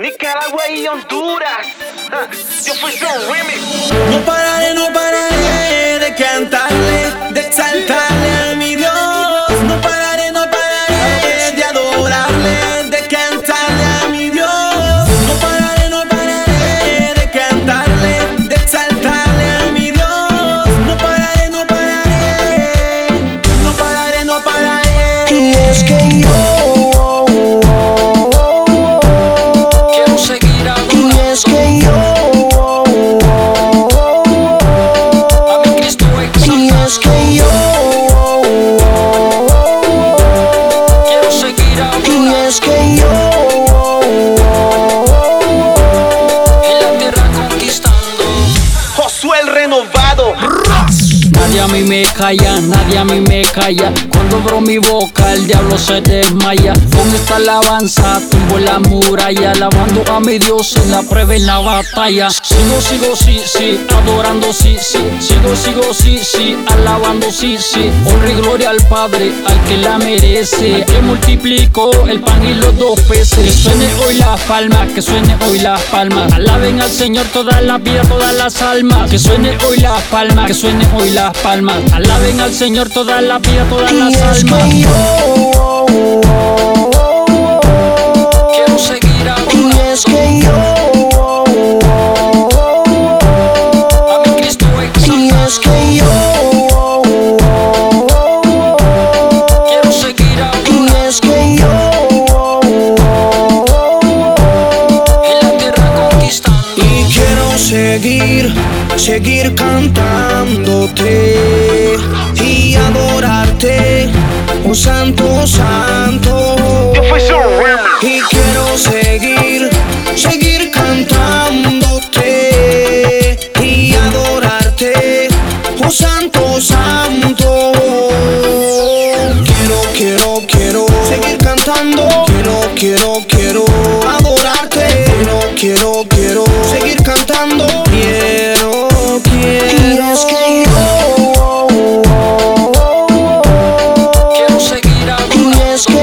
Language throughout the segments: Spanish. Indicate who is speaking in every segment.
Speaker 1: Nicaragua y Honduras. Yo fui su remix.
Speaker 2: No pararé
Speaker 3: Nadie a mí me calla, nadie a mí me calla. Cuando abro mi boca, el diablo se desmaya. Con esta alabanza tumbo la muralla, alabando a mi Dios en la prueba en la batalla. Sigo, sigo, sí, sí, adorando, sí, sí. Sigo, sigo, sí, sí, alabando, sí, sí. Honra y gloria al Padre, al que la merece. Al que multiplicó el pan y los dos peces. Que suene hoy las palmas, que suene hoy las palmas. Alaben al Señor toda la vida, todas las almas. Que suene hoy las palmas, que suene hoy las palmas. Alaben al Señor toda la vida, todas
Speaker 4: Y
Speaker 3: las
Speaker 4: es
Speaker 3: almas.
Speaker 4: que yo
Speaker 3: Quiero seguir
Speaker 4: Y
Speaker 3: adorando
Speaker 4: es que yo
Speaker 3: a mi Cristo
Speaker 4: Y es que yo
Speaker 3: Quiero seguir
Speaker 4: Y
Speaker 3: adorando
Speaker 4: es que yo
Speaker 3: en la tierra conquistando.
Speaker 2: Y quiero seguir, seguir cantándote Santo, Santo.
Speaker 1: Yo fui su remix.
Speaker 2: Y quiero seguir, seguir cantándote y adorarte, oh Santo, Santo. Quiero, quiero, quiero seguir cantando. Quiero, quiero, quiero adorarte. Quiero, quiero, quiero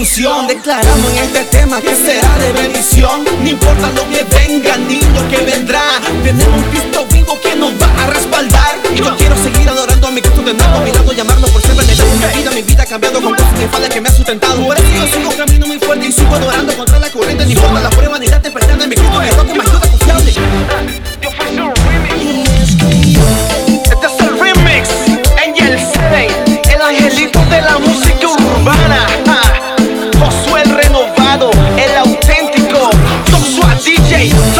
Speaker 2: Declaramos en este tema que será de bendición. No importa lo que venga ni lo que vendrá. Tenemos un Cristo vivo que nos va a respaldar. Y yo quiero seguir adorando a mi Cristo de nuevo. Mirando, llamarlo por siempre. Le mi vida, mi vida ha cambiado con cosas que que me ha sustentado. Por eso yo sigo camino muy fuerte y sigo adorando contra la corriente. Ni importa la prueba Hey,